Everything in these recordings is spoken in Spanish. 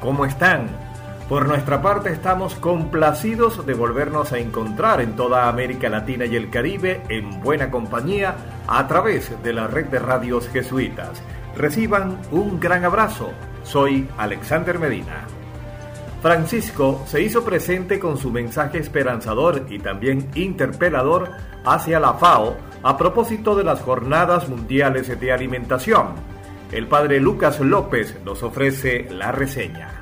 ¿Cómo están? Por nuestra parte estamos complacidos de volvernos a encontrar en toda América Latina y el Caribe en buena compañía a través de la red de radios jesuitas. Reciban un gran abrazo. Soy Alexander Medina. Francisco se hizo presente con su mensaje esperanzador y también interpelador hacia la FAO a propósito de las jornadas mundiales de alimentación el padre Lucas López nos ofrece la reseña.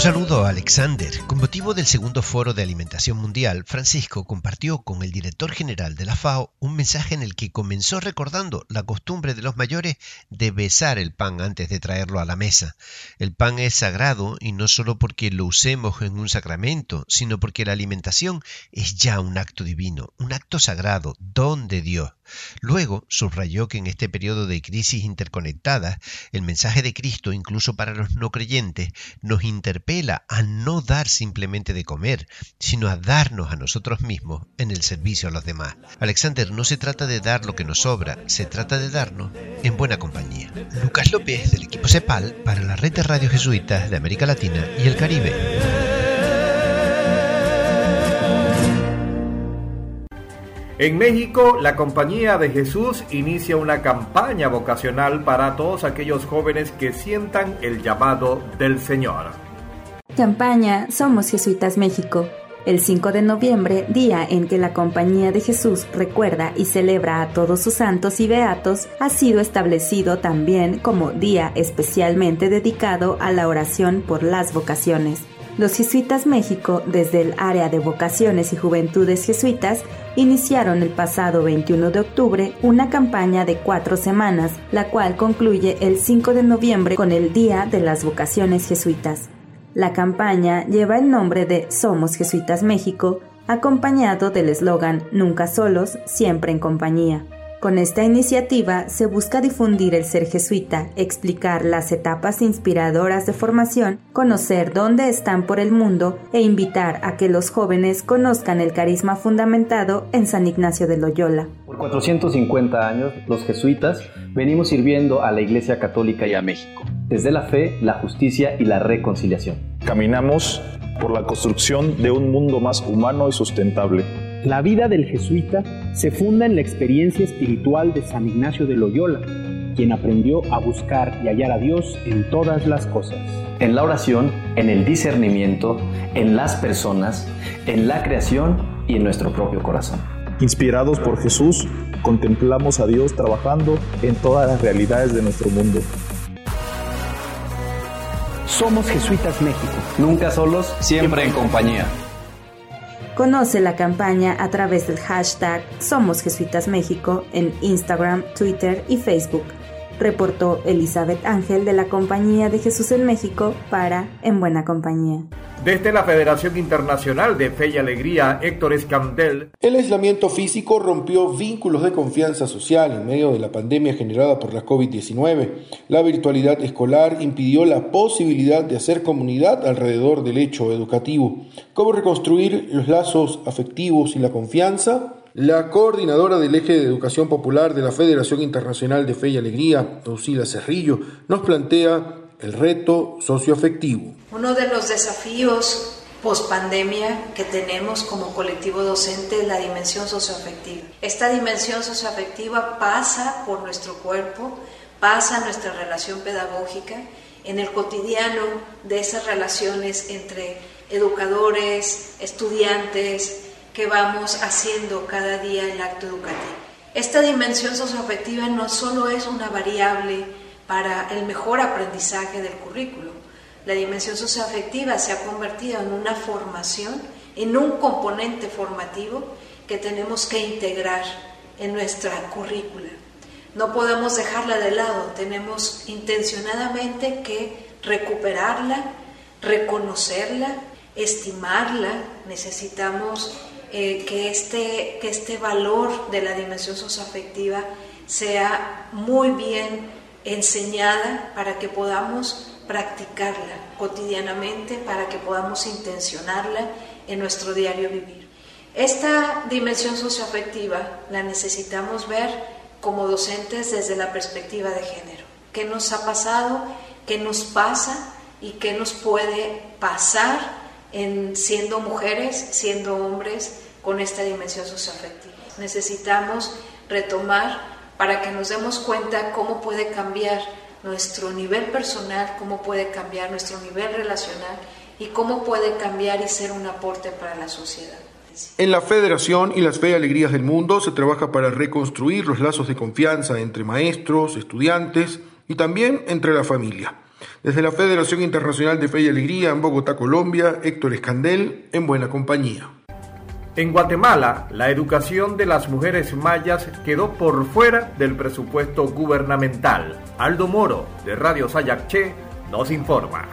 Un saludo Alexander. Con motivo del segundo foro de alimentación mundial, Francisco compartió con el director general de la FAO un mensaje en el que comenzó recordando la costumbre de los mayores de besar el pan antes de traerlo a la mesa. El pan es sagrado y no solo porque lo usemos en un sacramento, sino porque la alimentación es ya un acto divino, un acto sagrado, don de Dios. Luego subrayó que en este periodo de crisis interconectada, el mensaje de Cristo, incluso para los no creyentes, nos interpela a no dar simplemente de comer, sino a darnos a nosotros mismos en el servicio a los demás. Alexander, no se trata de dar lo que nos sobra, se trata de darnos en buena compañía. Lucas López, del equipo CEPAL, para la red de radio jesuitas de América Latina y el Caribe. En México, la Compañía de Jesús inicia una campaña vocacional para todos aquellos jóvenes que sientan el llamado del Señor. Campaña Somos Jesuitas México. El 5 de noviembre, día en que la Compañía de Jesús recuerda y celebra a todos sus santos y beatos, ha sido establecido también como día especialmente dedicado a la oración por las vocaciones. Los Jesuitas México, desde el área de vocaciones y juventudes jesuitas, iniciaron el pasado 21 de octubre una campaña de cuatro semanas, la cual concluye el 5 de noviembre con el Día de las Vocaciones Jesuitas. La campaña lleva el nombre de Somos Jesuitas México, acompañado del eslogan Nunca solos, siempre en compañía. Con esta iniciativa se busca difundir el ser jesuita, explicar las etapas inspiradoras de formación, conocer dónde están por el mundo e invitar a que los jóvenes conozcan el carisma fundamentado en San Ignacio de Loyola. Por 450 años, los jesuitas venimos sirviendo a la Iglesia Católica y a México, desde la fe, la justicia y la reconciliación. Caminamos por la construcción de un mundo más humano y sustentable la vida del jesuita se funda en la experiencia espiritual de San Ignacio de Loyola, quien aprendió a buscar y hallar a Dios en todas las cosas. En la oración, en el discernimiento, en las personas, en la creación y en nuestro propio corazón. Inspirados por Jesús, contemplamos a Dios trabajando en todas las realidades de nuestro mundo. Somos Jesuitas México. Nunca solos, siempre en compañía. Conoce la campaña a través del hashtag Somos en Instagram, Twitter y Facebook. Reportó Elizabeth Ángel de la Compañía de Jesús en México para En Buena Compañía. Desde la Federación Internacional de Fe y Alegría, Héctor Escandel. El aislamiento físico rompió vínculos de confianza social en medio de la pandemia generada por la COVID-19. La virtualidad escolar impidió la posibilidad de hacer comunidad alrededor del hecho educativo. ¿Cómo reconstruir los lazos afectivos y la confianza? La coordinadora del eje de educación popular de la Federación Internacional de Fe y Alegría, Ausila Cerrillo, nos plantea el reto socioafectivo. Uno de los desafíos post pandemia que tenemos como colectivo docente es la dimensión socioafectiva. Esta dimensión socioafectiva pasa por nuestro cuerpo, pasa nuestra relación pedagógica, en el cotidiano de esas relaciones entre educadores, estudiantes, que vamos haciendo cada día el acto educativo. Esta dimensión socioafectiva no solo es una variable para el mejor aprendizaje del currículo. La dimensión socioafectiva se ha convertido en una formación, en un componente formativo que tenemos que integrar en nuestra currícula. No podemos dejarla de lado, tenemos intencionadamente que recuperarla, reconocerla, estimarla. Necesitamos eh, que, este, que este valor de la dimensión socioafectiva sea muy bien enseñada para que podamos practicarla cotidianamente, para que podamos intencionarla en nuestro diario vivir. Esta dimensión socioafectiva la necesitamos ver como docentes desde la perspectiva de género. ¿Qué nos ha pasado? ¿Qué nos pasa? ¿Y qué nos puede pasar en siendo mujeres, siendo hombres con esta dimensión socioafectiva? Necesitamos retomar para que nos demos cuenta cómo puede cambiar nuestro nivel personal, cómo puede cambiar nuestro nivel relacional y cómo puede cambiar y ser un aporte para la sociedad. En la Federación y las Fe y Alegrías del Mundo se trabaja para reconstruir los lazos de confianza entre maestros, estudiantes y también entre la familia. Desde la Federación Internacional de Fe y Alegría en Bogotá, Colombia, Héctor Escandel, en buena compañía. En Guatemala, la educación de las mujeres mayas quedó por fuera del presupuesto gubernamental. Aldo Moro, de Radio Sayacché, nos informa.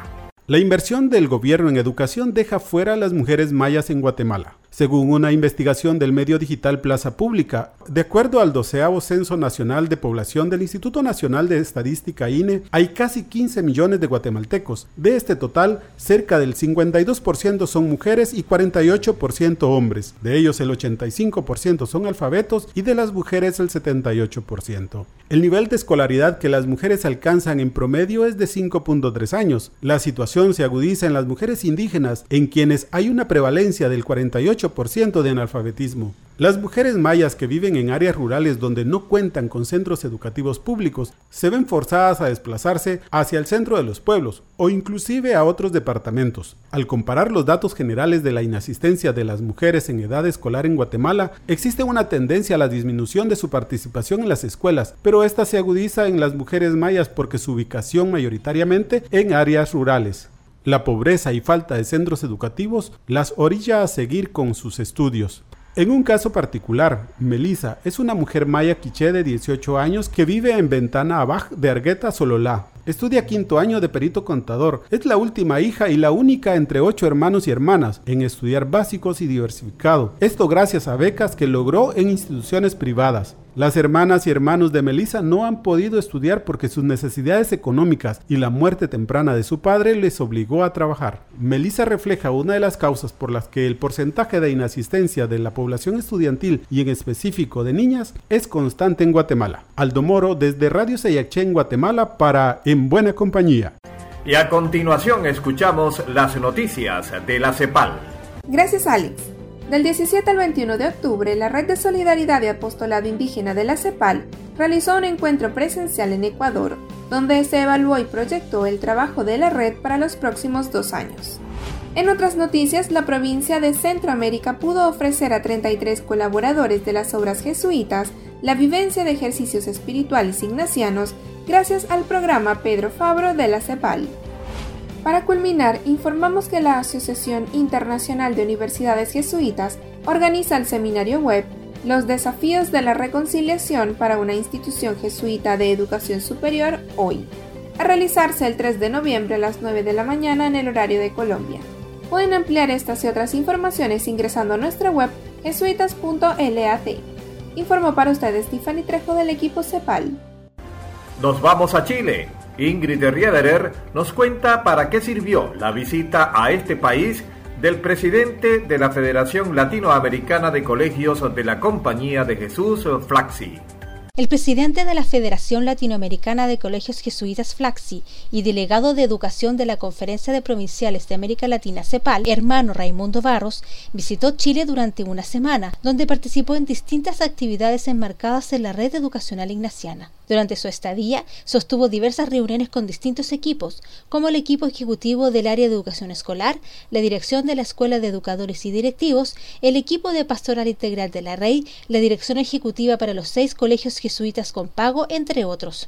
La inversión del gobierno en educación deja fuera a las mujeres mayas en Guatemala según una investigación del medio digital Plaza Pública. De acuerdo al doceavo Censo Nacional de Población del Instituto Nacional de Estadística INE, hay casi 15 millones de guatemaltecos. De este total, cerca del 52% son mujeres y 48% hombres. De ellos, el 85% son alfabetos y de las mujeres el 78%. El nivel de escolaridad que las mujeres alcanzan en promedio es de 5.3 años. La situación se agudiza en las mujeres indígenas, en quienes hay una prevalencia del 48 ciento de analfabetismo. Las mujeres mayas que viven en áreas rurales donde no cuentan con centros educativos públicos se ven forzadas a desplazarse hacia el centro de los pueblos o inclusive a otros departamentos. Al comparar los datos generales de la inasistencia de las mujeres en edad escolar en Guatemala, existe una tendencia a la disminución de su participación en las escuelas, pero esta se agudiza en las mujeres mayas porque su ubicación mayoritariamente en áreas rurales. La pobreza y falta de centros educativos las orilla a seguir con sus estudios. En un caso particular, Melissa es una mujer maya quiché de 18 años que vive en Ventana Abaj de Argueta, Sololá. Estudia quinto año de perito contador. Es la última hija y la única entre ocho hermanos y hermanas en estudiar básicos y diversificado. Esto gracias a becas que logró en instituciones privadas. Las hermanas y hermanos de Melissa no han podido estudiar porque sus necesidades económicas y la muerte temprana de su padre les obligó a trabajar. Melissa refleja una de las causas por las que el porcentaje de inasistencia de la población estudiantil y en específico de niñas es constante en Guatemala. Aldo Moro desde Radio Seyaché en Guatemala para En Buena Compañía. Y a continuación escuchamos las noticias de la CEPAL. Gracias Alex. Del 17 al 21 de octubre, la Red de Solidaridad y Apostolado Indígena de la CEPAL realizó un encuentro presencial en Ecuador, donde se evaluó y proyectó el trabajo de la red para los próximos dos años. En otras noticias, la provincia de Centroamérica pudo ofrecer a 33 colaboradores de las obras jesuitas la vivencia de ejercicios espirituales ignacianos gracias al programa Pedro Fabro de la CEPAL. Para culminar, informamos que la Asociación Internacional de Universidades Jesuitas organiza el seminario web Los desafíos de la reconciliación para una institución jesuita de educación superior hoy, a realizarse el 3 de noviembre a las 9 de la mañana en el horario de Colombia. Pueden ampliar estas y otras informaciones ingresando a nuestra web jesuitas.lat. Informó para ustedes Tiffany Trejo del equipo CEPAL. Nos vamos a Chile Ingrid Riederer nos cuenta para qué sirvió la visita a este país del presidente de la Federación Latinoamericana de Colegios de la Compañía de Jesús, Flaxi. El presidente de la Federación Latinoamericana de Colegios Jesuitas Flaxi y delegado de Educación de la Conferencia de Provinciales de América Latina CEPAL, hermano Raimundo Barros, visitó Chile durante una semana, donde participó en distintas actividades enmarcadas en la red educacional ignaciana. Durante su estadía, sostuvo diversas reuniones con distintos equipos, como el equipo ejecutivo del área de educación escolar, la dirección de la Escuela de Educadores y Directivos, el equipo de Pastoral Integral de la REI, la dirección ejecutiva para los seis colegios jesuitas con pago, entre otros.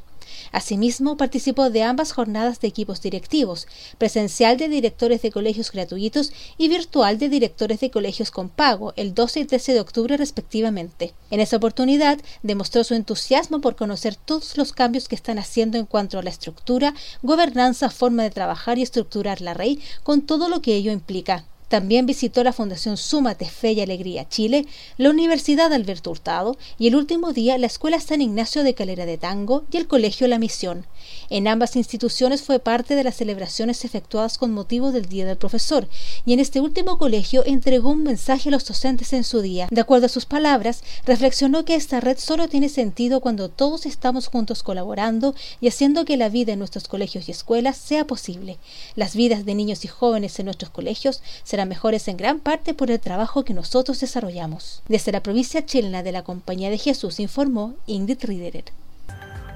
Asimismo, participó de ambas jornadas de equipos directivos, presencial de directores de colegios gratuitos y virtual de directores de colegios con pago, el 12 y 13 de octubre respectivamente. En esa oportunidad, demostró su entusiasmo por conocer todos los cambios que están haciendo en cuanto a la estructura, gobernanza, forma de trabajar y estructurar la REI, con todo lo que ello implica. También visitó la Fundación Súmate Fe y Alegría Chile, la Universidad Alberto Hurtado y el último día la Escuela San Ignacio de Calera de Tango y el Colegio La Misión. En ambas instituciones fue parte de las celebraciones efectuadas con motivo del Día del Profesor y en este último colegio entregó un mensaje a los docentes en su día. De acuerdo a sus palabras, reflexionó que esta red solo tiene sentido cuando todos estamos juntos colaborando y haciendo que la vida en nuestros colegios y escuelas sea posible. Las vidas de niños y jóvenes en nuestros colegios serán mejores en gran parte por el trabajo que nosotros desarrollamos. Desde la provincia chilena de la Compañía de Jesús informó Ingrid Riederer.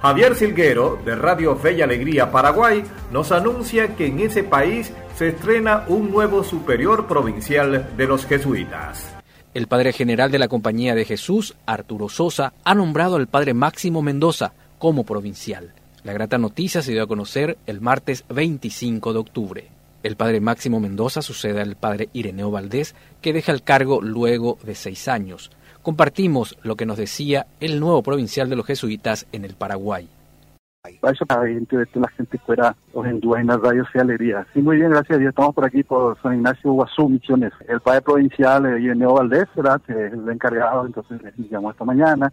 Javier Silguero, de Radio Fe y Alegría Paraguay, nos anuncia que en ese país se estrena un nuevo superior provincial de los jesuitas. El padre general de la Compañía de Jesús, Arturo Sosa, ha nombrado al padre Máximo Mendoza como provincial. La grata noticia se dio a conocer el martes 25 de octubre. El padre Máximo Mendoza sucede al padre Ireneo Valdés, que deja el cargo luego de seis años. Compartimos lo que nos decía el nuevo provincial de los jesuitas en el Paraguay. Eso para que la gente fuera los hindúes en las radios y alegría. Sí, muy bien, gracias a. Estamos por aquí por San Ignacio Guazú, Misiones. El padre provincial, eh, Ireneo Valdés, ¿verdad? Que es el encargado, entonces le llamó esta mañana.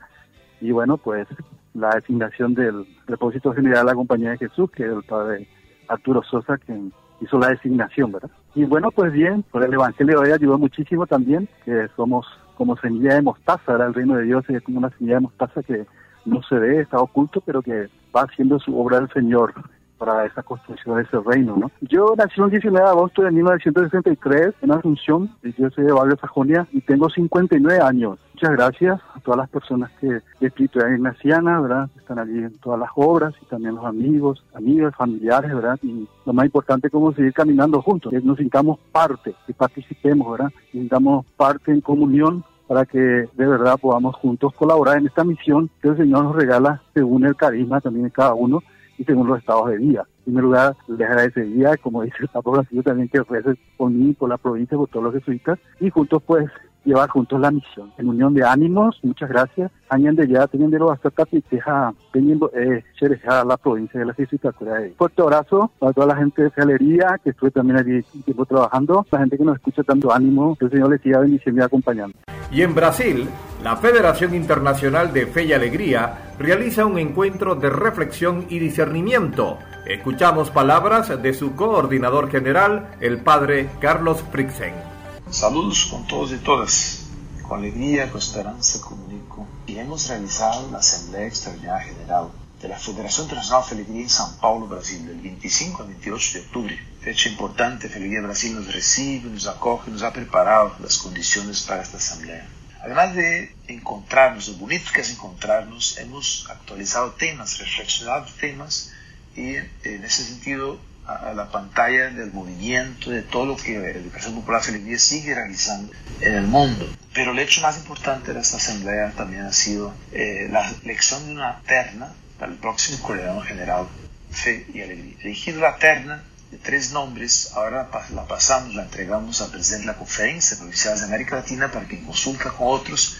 Y bueno, pues la designación del depósito general de la Compañía de Jesús, que es el padre Arturo Sosa, quien hizo la designación, ¿verdad? Y bueno, pues bien, por el Evangelio de hoy ayudó muchísimo también, que somos como semilla de mostaza, ¿verdad? El reino de Dios es como una semilla de mostaza que no se ve, está oculto, pero que va haciendo su obra del Señor para esa construcción de ese reino, ¿no? Yo nací el 19 de agosto de 1963 en Asunción, yo soy de Barrio Sajonia y tengo 59 años. Muchas gracias a todas las personas que de espiritualidad ignaciana, ¿verdad? Están allí en todas las obras y también los amigos, amigas, familiares, ¿verdad? Y lo más importante es cómo seguir caminando juntos, que nos sintamos parte, que participemos, ¿verdad? Que sintamos parte en comunión para que de verdad podamos juntos colaborar en esta misión que el Señor nos regala según el carisma también de cada uno y según los estados de vida. En primer lugar, les agradecería, como dice el Papa Francisco, también que recen por mí, por la provincia, por todos los jesuitas, y juntos pues llevar juntos la misión. En unión de ánimos, muchas gracias. Añade ya teniendo hasta Tapiteja, teniendo eh, la provincia de la Jesuita Fuerte abrazo para toda la gente de Galería, que estuve también allí tiempo trabajando, la gente que nos escucha tanto ánimo, que el Señor les siga bendiciendo y acompañando. Y en Brasil, la Federación Internacional de Fe y Alegría realiza un encuentro de reflexión y discernimiento. Escuchamos palabras de su coordinador general, el padre Carlos Frixen. Saludos con todos y todas. Con alegría, con esperanza comunico y hemos realizado la Asamblea Extraordinaria General de la Federación Internacional de Alegría en São Paulo, Brasil, del 25 al 28 de octubre. Fecha importante, Alegría Brasil nos recibe, nos acoge, nos ha preparado las condiciones para esta asamblea. Además de encontrarnos, lo bonito que es encontrarnos, hemos actualizado temas, reflexionado temas y en ese sentido a, la pantalla del movimiento, de todo lo que la Educación Popular Alegría sigue realizando en el mundo. Pero el hecho más importante de esta asamblea también ha sido eh, la elección de una terna para el próximo coordinador general Fe y Alegría. Elegido la terna de tres nombres, ahora la pasamos, la entregamos al presidente de la Conferencia Provincial de América Latina para que en consulta con otros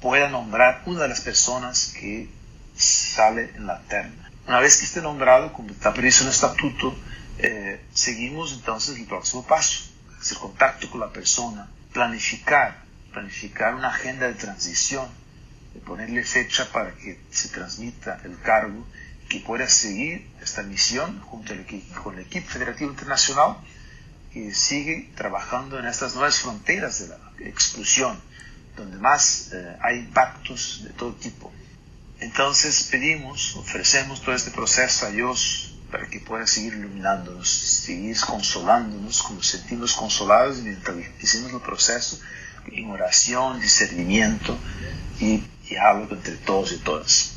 pueda nombrar una de las personas que sale en la terna. Una vez que esté nombrado, como está previsto en el estatuto, eh, seguimos entonces el próximo paso, hacer contacto con la persona, planificar, planificar una agenda de transición, de ponerle fecha para que se transmita el cargo que pueda seguir esta misión junto con el equipo federativo internacional que sigue trabajando en estas nuevas fronteras de la exclusión, donde más eh, hay impactos de todo tipo. Entonces pedimos, ofrecemos todo este proceso a Dios para que pueda seguir iluminándonos, seguir consolándonos, como sentimos consolados mientras hicimos el proceso en oración, discernimiento y diálogo entre todos y todas.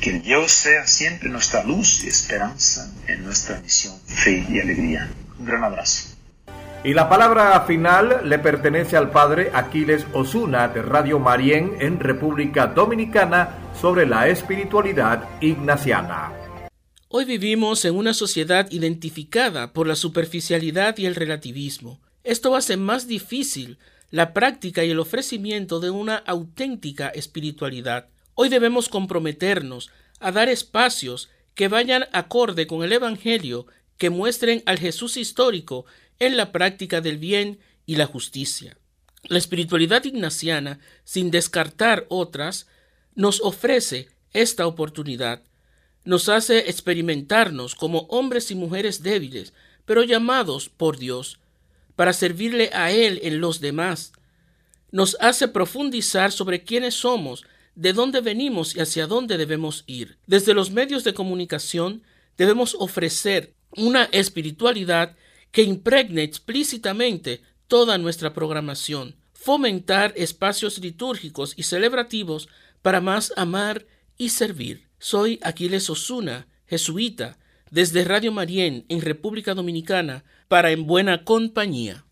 Que Dios sea siempre nuestra luz y esperanza en nuestra misión, fe y alegría. Un gran abrazo. Y la palabra final le pertenece al padre Aquiles Osuna de Radio Marién en República Dominicana sobre la espiritualidad ignaciana. Hoy vivimos en una sociedad identificada por la superficialidad y el relativismo. Esto hace más difícil la práctica y el ofrecimiento de una auténtica espiritualidad. Hoy debemos comprometernos a dar espacios que vayan acorde con el Evangelio, que muestren al Jesús histórico en la práctica del bien y la justicia. La espiritualidad ignaciana, sin descartar otras, nos ofrece esta oportunidad. Nos hace experimentarnos como hombres y mujeres débiles, pero llamados por Dios, para servirle a Él en los demás. Nos hace profundizar sobre quiénes somos, de dónde venimos y hacia dónde debemos ir. Desde los medios de comunicación debemos ofrecer una espiritualidad que impregne explícitamente toda nuestra programación, fomentar espacios litúrgicos y celebrativos para más amar y servir. Soy Aquiles Osuna, jesuita, desde Radio Marién en República Dominicana para En Buena Compañía.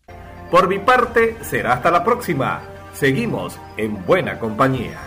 Por mi parte, será hasta la próxima. Seguimos en Buena Compañía.